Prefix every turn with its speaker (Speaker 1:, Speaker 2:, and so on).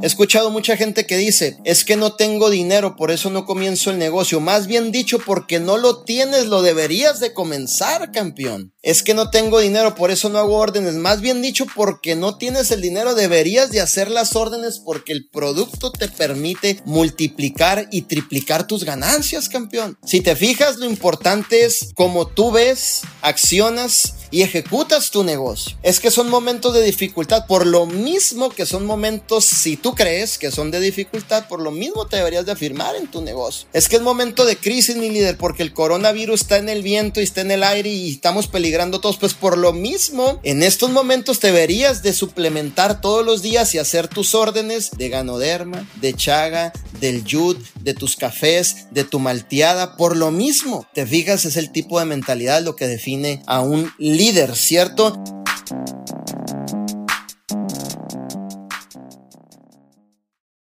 Speaker 1: He escuchado mucha gente que dice, es que no tengo dinero, por eso no comienzo el negocio. Más bien dicho, porque no lo tienes, lo deberías de comenzar, campeón. Es que no tengo dinero, por eso no hago órdenes. Más bien dicho, porque no tienes el dinero, deberías de hacer las órdenes porque el producto te permite multiplicar y triplicar tus ganancias, campeón. Si te fijas, lo importante es cómo tú ves, accionas y ejecutas tu negocio. Es que son momentos de dificultad, por lo mismo que son momentos, si tú crees que son de dificultad, por lo mismo te deberías de afirmar en tu negocio. Es que es momento de crisis, mi líder, porque el coronavirus está en el viento y está en el aire y estamos peligrando todos. Pues por lo mismo, en estos momentos te deberías de suplementar todos los días y hacer tus órdenes de ganoderma, de chaga, del yud, de tus cafés, de tu malteada. Por lo mismo, te fijas, es el tipo de mentalidad lo que define a un líder, ¿cierto?